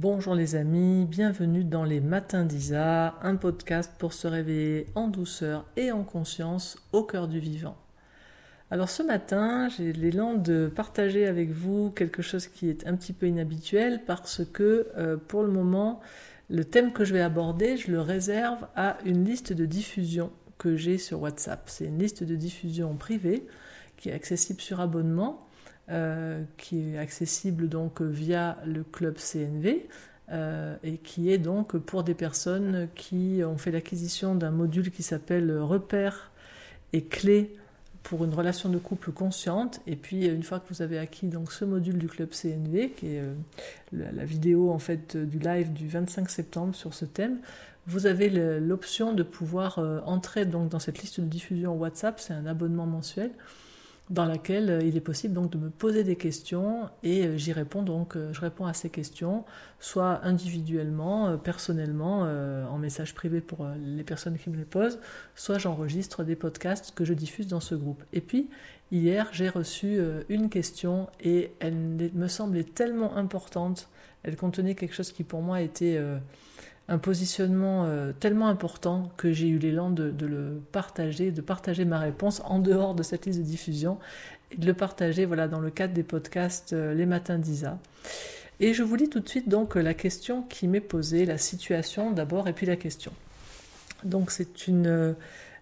Bonjour les amis, bienvenue dans les Matins d'Isa, un podcast pour se réveiller en douceur et en conscience au cœur du vivant. Alors ce matin, j'ai l'élan de partager avec vous quelque chose qui est un petit peu inhabituel parce que euh, pour le moment, le thème que je vais aborder, je le réserve à une liste de diffusion que j'ai sur WhatsApp. C'est une liste de diffusion privée qui est accessible sur abonnement euh, qui est accessible donc via le club CNV euh, et qui est donc pour des personnes qui ont fait l'acquisition d'un module qui s'appelle repères et clés pour une relation de couple consciente. Et puis une fois que vous avez acquis donc ce module du club CNV, qui est euh, la, vidéo en fait du live du 25 septembre sur ce thème, vous avez l'option de pouvoir entrer donc dans cette liste de diffusion WhatsApp. C'est un abonnement mensuel dans laquelle euh, il est possible donc de me poser des questions et euh, j'y réponds donc euh, je réponds à ces questions soit individuellement, personnellement en message privé pour les personnes qui me les posent, soit j'enregistre des podcasts que je diffuse dans ce groupe. Et puis hier, j'ai reçu une question et elle me semblait tellement importante, elle contenait quelque chose qui pour moi était un positionnement euh, tellement important que j'ai eu l'élan de, le partager, de partager ma réponse en dehors de cette liste de diffusion et de le partager voilà, dans le cadre des podcasts euh, Les Matins d'Isa. Et je vous lis tout de suite donc la question qui m'est posée, la situation d'abord et puis la question. Donc c'est une, euh,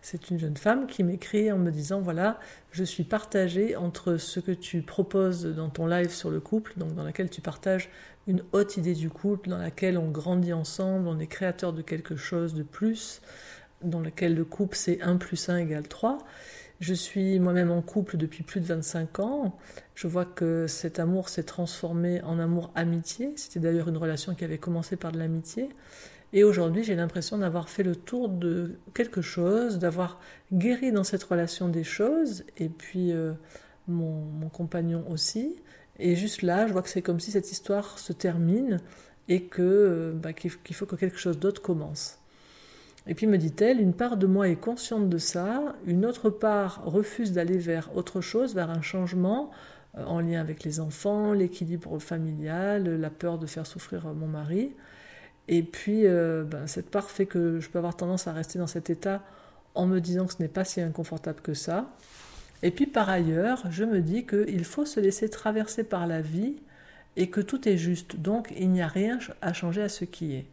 c'est une jeune femme qui m'écrit en me disant voilà, je suis partagée entre ce que tu proposes dans ton live sur le couple, donc dans laquelle tu partages une haute idée du couple, dans laquelle on grandit ensemble, on est créateur de quelque chose de plus, dans lequel le couple c'est 1 plus 1 égale 3. Je suis moi-même en couple depuis plus de 25 ans. Je vois que cet amour s'est transformé en amour amitié. C'était d'ailleurs une relation qui avait commencé par de l'amitié. Et aujourd'hui, j'ai l'impression d'avoir fait le tour de quelque chose, d'avoir guéri dans cette relation des choses, et puis euh, mon, compagnon aussi. Et juste là, je vois que c'est comme si cette histoire se termine et que euh, bah, qu'il faut que quelque chose d'autre commence. Et puis me dit-elle, une part de moi est consciente de ça, une autre part refuse d'aller vers autre chose, vers un changement euh, en lien avec les enfants, l'équilibre familial, la peur de faire souffrir mon mari. Et puis, euh, ben, cette part fait que je peux avoir tendance à rester dans cet état en me disant que ce n'est pas si inconfortable que ça. Et puis, par ailleurs, je me dis qu'il faut se laisser traverser par la vie et que tout est juste. Donc, il n'y a rien à changer à ce qui est.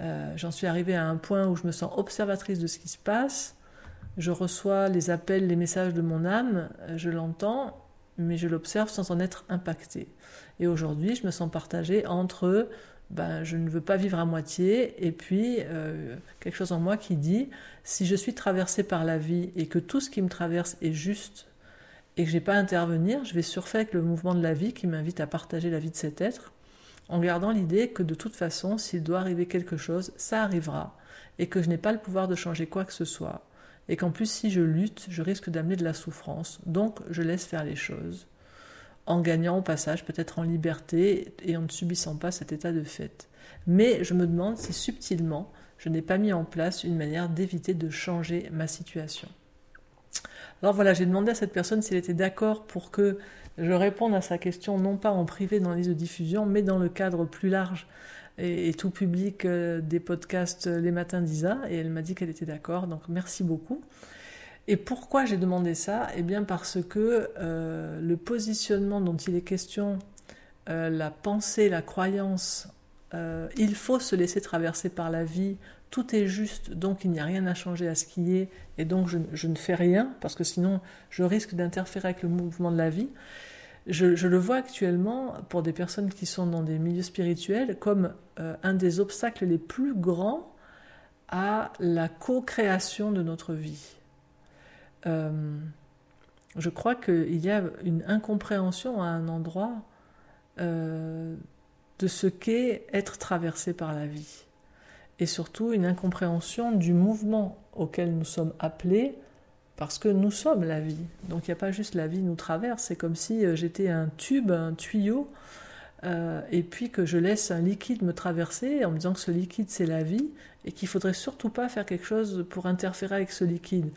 Euh, j'en suis arrivée à un point où je me sens observatrice de ce qui se passe. Je reçois les appels, les messages de mon âme, je l'entends, mais je l'observe sans en être impactée. Et aujourd'hui, je me sens partagée entre ben, je ne veux pas vivre à moitié. Et puis, euh, quelque chose en moi qui dit, si je suis traversée par la vie et que tout ce qui me traverse est juste et que je n'ai pas à intervenir, je vais surfer avec le mouvement de la vie qui m'invite à partager la vie de cet être, en gardant l'idée que de toute façon, s'il doit arriver quelque chose, ça arrivera, et que je n'ai pas le pouvoir de changer quoi que ce soit, et qu'en plus, si je lutte, je risque d'amener de la souffrance, donc je laisse faire les choses en gagnant au passage peut-être en liberté et en ne subissant pas cet état de fait. Mais je me demande si subtilement je n'ai pas mis en place une manière d'éviter de changer ma situation. Alors voilà, j'ai demandé à cette personne s'il était d'accord pour que je réponde à sa question, non pas en privé dans les de diffusion, mais dans le cadre plus large et, tout public euh, des podcasts Les Matins d'Isa. Et elle m'a dit qu'elle était d'accord, donc merci beaucoup. Et pourquoi j'ai demandé ça? Eh bien parce que euh, le positionnement dont il est question, euh, la pensée, la croyance, euh, il faut se laisser traverser par la vie, tout est juste, donc il n'y a rien à changer à ce qui est, et donc je, ne fais rien, parce que sinon je risque d'interférer avec le mouvement de la vie. Je, je, le vois actuellement pour des personnes qui sont dans des milieux spirituels comme un des obstacles les plus grands à la co-création de notre vie. Euh, je crois qu'il y a une incompréhension à un endroit euh, de ce qu'est être traversé par la vie. Et surtout une incompréhension du mouvement auquel nous sommes appelés parce que nous sommes la vie. Donc il n'y a pas juste la vie nous traverse, c'est comme si euh, j'étais un tube, un tuyau, et puis que je laisse un liquide me traverser en me disant que ce liquide c'est la vie et qu'il faudrait surtout pas faire quelque chose pour interférer avec ce liquide.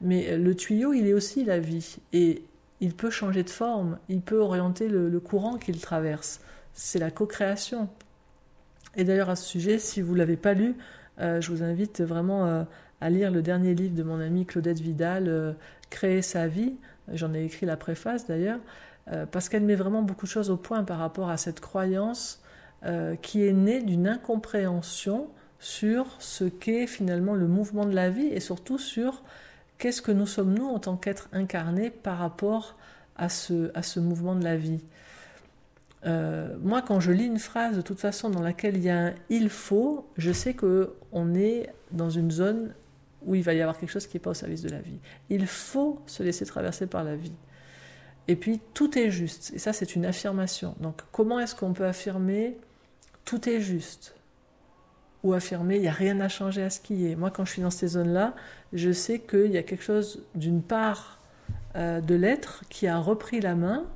Mais le tuyau, il est aussi la vie. Et il peut changer de forme, il peut orienter le, courant qu'il traverse. C'est la co-création. Et d'ailleurs à ce sujet, si vous l'avez pas lu, je vous invite vraiment à lire le dernier livre de mon amie Claudette Vidal, Créer sa vie. J'en ai écrit la préface d'ailleurs, parce qu'elle met vraiment beaucoup de choses au point par rapport à cette croyance qui est née d'une incompréhension sur ce qu'est finalement le mouvement de la vie et surtout sur qu'est-ce que nous sommes nous en tant qu'êtres incarnés par rapport à ce, à ce mouvement de la vie. Euh, moi, quand je lis une phrase de toute façon dans laquelle il y a un il faut, je sais que on est dans une zone où il va y avoir quelque chose qui n'est pas au service de la vie. Il faut se laisser traverser par la vie. Et puis, tout est juste. Et ça, c'est une affirmation. Donc, comment est-ce qu'on peut affirmer tout est juste ou affirmer il n'y a rien à changer à ce qui est? Moi, quand je suis dans ces zones-là, je sais qu'il y a quelque chose d'une part euh, de l'être qui a repris la main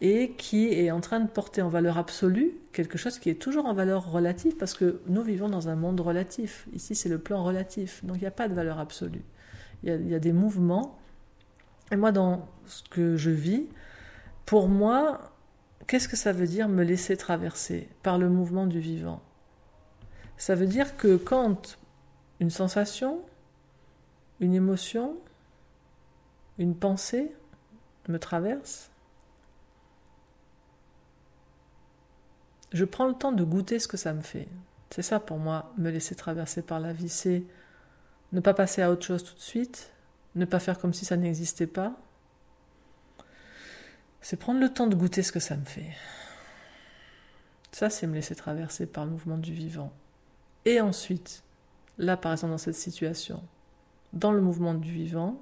et qui est en train de porter en valeur absolue quelque chose qui est toujours en valeur relative parce que nous vivons dans un monde relatif. Ici, c'est le plan relatif, donc il n'y a pas de valeur absolue. Il y, il y a des mouvements. Et moi, dans ce que je vis, pour moi, qu'est-ce que ça veut dire me laisser traverser par le mouvement du vivant? Ça veut dire que quand une sensation, une émotion, une pensée me traverse, je prends le temps de goûter ce que ça me fait. C'est ça pour moi, me laisser traverser par la vie, c'est ne pas passer à autre chose tout de suite, ne pas faire comme si ça n'existait pas. C'est prendre le temps de goûter ce que ça me fait. Ça, c'est me laisser traverser par le mouvement du vivant. Et ensuite, là par exemple dans cette situation, dans le mouvement du vivant,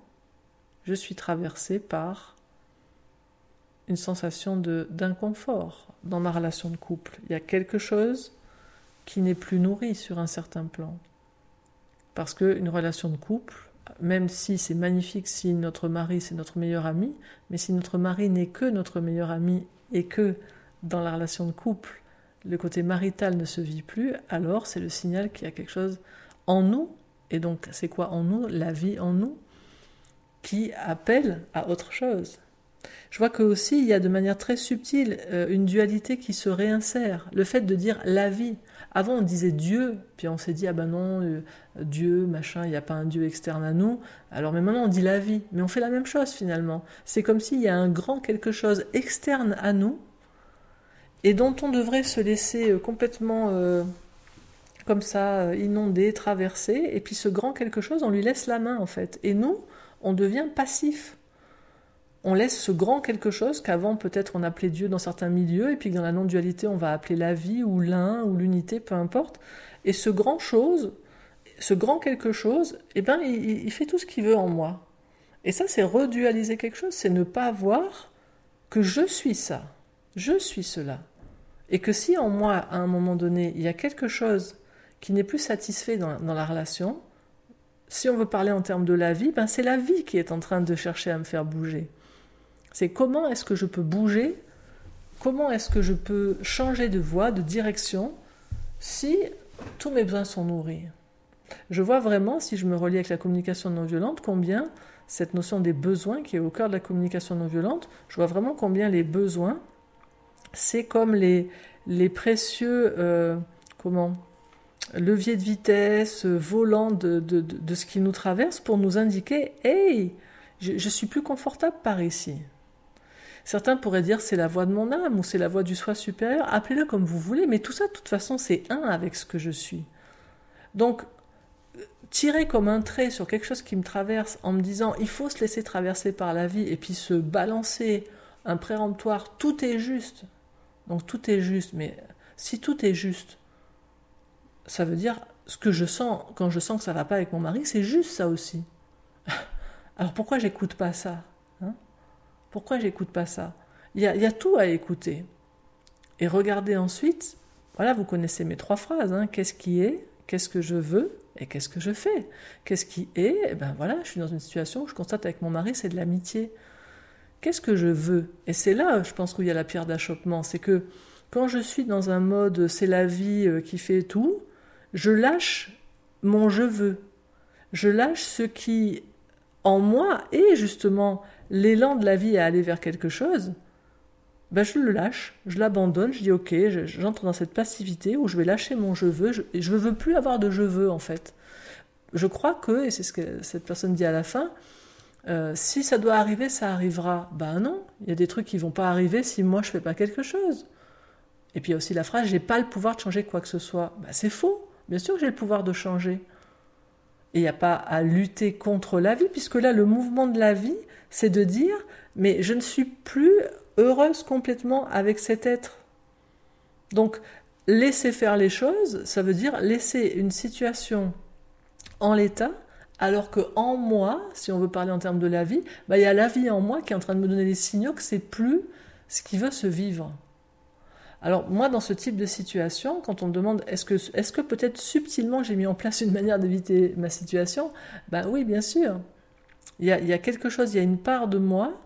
je suis traversée par une sensation d'inconfort dans ma relation de couple. Il y a quelque chose qui n'est plus nourri sur un certain plan. Parce qu'une relation de couple, même si c'est magnifique si notre mari c'est notre meilleur ami, mais si notre mari n'est que notre meilleur ami et que dans la relation de couple, le côté marital ne se vit plus, alors c'est le signal qu'il y a quelque chose en nous, et donc c'est quoi en nous? La vie en nous, qui appelle à autre chose. Je vois que aussi il y a de manière très subtile euh, une dualité qui se réinsère. Le fait de dire la vie. Avant on disait Dieu, puis on s'est dit ah ben non euh, Dieu machin, il n'y a pas un Dieu externe à nous. Alors mais maintenant on dit la vie, mais on fait la même chose finalement. C'est comme s'il y a un grand quelque chose externe à nous et dont on devrait se laisser euh, complètement comme ça inonder, traverser, et puis ce grand quelque chose, on lui laisse la main en fait. Et nous, on devient passif. On laisse ce grand quelque chose qu'avant peut-être on appelait Dieu dans certains milieux, et puis dans la non-dualité on va appeler la vie ou l'un ou l'unité, peu importe. Et ce grand chose, ce grand quelque chose, eh ben il, il fait tout ce qu'il veut en moi. Et ça, c'est redualiser quelque chose, c'est ne pas voir que je suis ça, je suis cela. Et que si en moi, à un moment donné, il y a quelque chose qui n'est plus satisfait dans, la relation, si on veut parler en termes de la vie, ben c'est la vie qui est en train de chercher à me faire bouger. C'est comment est-ce que je peux bouger, comment est-ce que je peux changer de voie, de direction, si tous mes besoins sont nourris? Je vois vraiment, si je me relie avec la communication non violente, combien cette notion des besoins qui est au cœur de la communication non violente, je vois vraiment combien les besoins c'est comme les, précieux euh, comment leviers de vitesse, volants de, ce qui nous traverse pour nous indiquer Hey, je suis plus confortable par ici. Certains pourraient dire c'est la voix de mon âme ou c'est la voix du soi supérieur, appelez-le comme vous voulez, mais tout ça, de toute façon, c'est un avec ce que je suis. Donc, tirer comme un trait sur quelque chose qui me traverse en me disant il faut se laisser traverser par la vie et puis se balancer un préemptoire, tout est juste, donc tout est juste, mais si tout est juste, ça veut dire ce que je sens quand je sens que ça va pas avec mon mari, c'est juste ça aussi. Alors pourquoi j'écoute pas ça? Pourquoi j'écoute pas ça? Il y, a, tout à écouter. Et regardez ensuite, voilà, vous connaissez mes trois phrases. Hein. Qu'est-ce qui est Qu'est-ce que je veux Et qu'est-ce que je fais? Qu'est-ce qui est? Eh ben voilà, je suis dans une situation où je constate avec mon mari, c'est de l'amitié qu'est-ce que je veux? Et c'est là, je pense, où il y a la pierre d'achoppement. C'est que quand je suis dans un mode c'est la vie euh, qui fait tout, je lâche mon je veux. Je lâche ce qui, en moi, est justement l'élan de la vie à aller vers quelque chose. ben je le lâche, je l'abandonne, je dis ok, j'entre dans cette passivité où je vais lâcher mon je veux, je ne veux plus avoir de je veux en fait. Je crois que, et c'est ce que cette personne dit à la fin, euh, si ça doit arriver, ça arrivera. Ben non, il y a des trucs qui vont pas arriver si moi je fais pas quelque chose. Et puis il y a aussi la phrase j'ai pas le pouvoir de changer quoi que ce soit. Ben, c'est faux. Bien sûr que j'ai le pouvoir de changer. Il n'y a pas à lutter contre la vie, puisque là, le mouvement de la vie, c'est de dire, mais je ne suis plus heureuse complètement avec cet être. Donc, laisser faire les choses, ça veut dire laisser une situation en l'état, alors que en moi, si on veut parler en termes de la vie, bah, il y a la vie en moi qui est en train de me donner les signaux que c'est plus ce qui veut se vivre. Alors moi, dans ce type de situation, quand on me demande est-ce que, est que peut-être subtilement j'ai mis en place une manière d'éviter ma situation, ben oui, bien sûr. Il y, a, il y a quelque chose, il y a une part de moi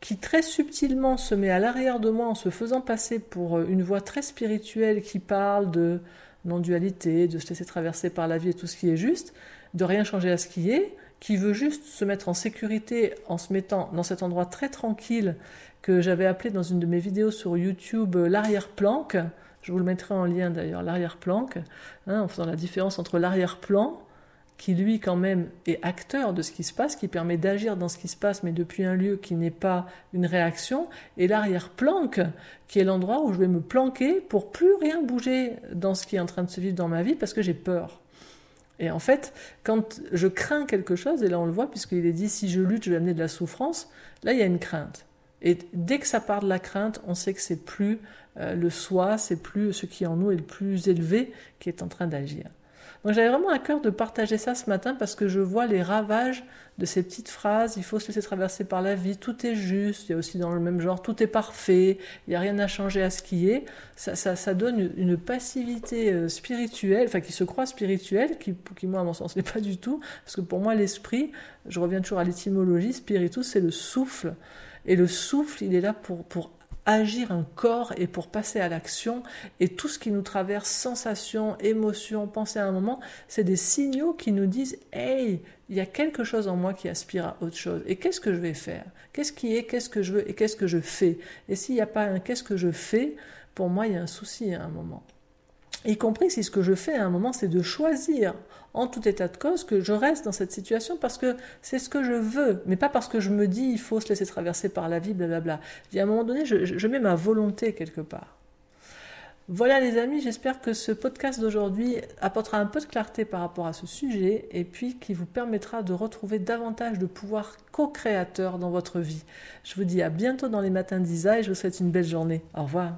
qui très subtilement se met à l'arrière de moi en se faisant passer pour euh, une voix très spirituelle qui parle de non-dualité, de se laisser traverser par la vie et tout ce qui est juste, de rien changer à ce qui est, qui veut juste se mettre en sécurité en se mettant dans cet endroit très tranquille que j'avais appelé dans une de mes vidéos sur YouTube euh, l'arrière-planque. Je vous le mettrai en lien d'ailleurs, l'arrière-planque, hein, en faisant la différence entre l'arrière-plan, qui lui quand même est acteur de ce qui se passe, qui permet d'agir dans ce qui se passe, mais depuis un lieu qui n'est pas une réaction, et l'arrière-planque, qui est l'endroit où je vais me planquer pour plus rien bouger dans ce qui est en train de se vivre dans ma vie parce que j'ai peur. Et en fait, quand je crains quelque chose, et là on le voit, puisqu'il est dit si je lutte, je vais amener de la souffrance, là il y a une crainte. Et dès que ça part de la crainte, on sait que c'est plus euh, le soi, c'est plus ce qui en nous est le plus élevé qui est en train d'agir. Donc j'avais vraiment à cœur de partager ça ce matin parce que je vois les ravages de ces petites phrases. Il faut se laisser traverser par la vie, tout est juste. Il y a aussi dans le même genre, tout est parfait. Il n'y a rien à changer à ce qui est. Ça, ça, donne une passivité euh, spirituelle, enfin qui se croit spirituelle, qui, qui moi à mon sens n'est pas du tout. Parce que pour moi l'esprit, je reviens toujours à l'étymologie, spiritus c'est le souffle. Et le souffle, il est là pour, agir un corps et pour passer à l'action. Et tout ce qui nous traverse, sensations, émotions, pensées à un moment, c'est des signaux qui nous disent Hey, il y a quelque chose en moi qui aspire à autre chose. Et qu'est-ce que je vais faire? Qu'est-ce qui est Qu'est-ce que je veux Et qu'est-ce que je fais? Et s'il n'y a pas un qu'est-ce que je fais, pour moi, il y a un souci à un moment y compris si ce que je fais à un moment, c'est de choisir, en tout état de cause, que je reste dans cette situation parce que c'est ce que je veux, mais pas parce que je me dis il faut se laisser traverser par la vie, blablabla. Et à un moment donné, je, je mets ma volonté quelque part. Voilà les amis, j'espère que ce podcast d'aujourd'hui apportera un peu de clarté par rapport à ce sujet et puis qui vous permettra de retrouver davantage de pouvoir co-créateur dans votre vie. Je vous dis à bientôt dans les matins d'Isa et je vous souhaite une belle journée. Au revoir.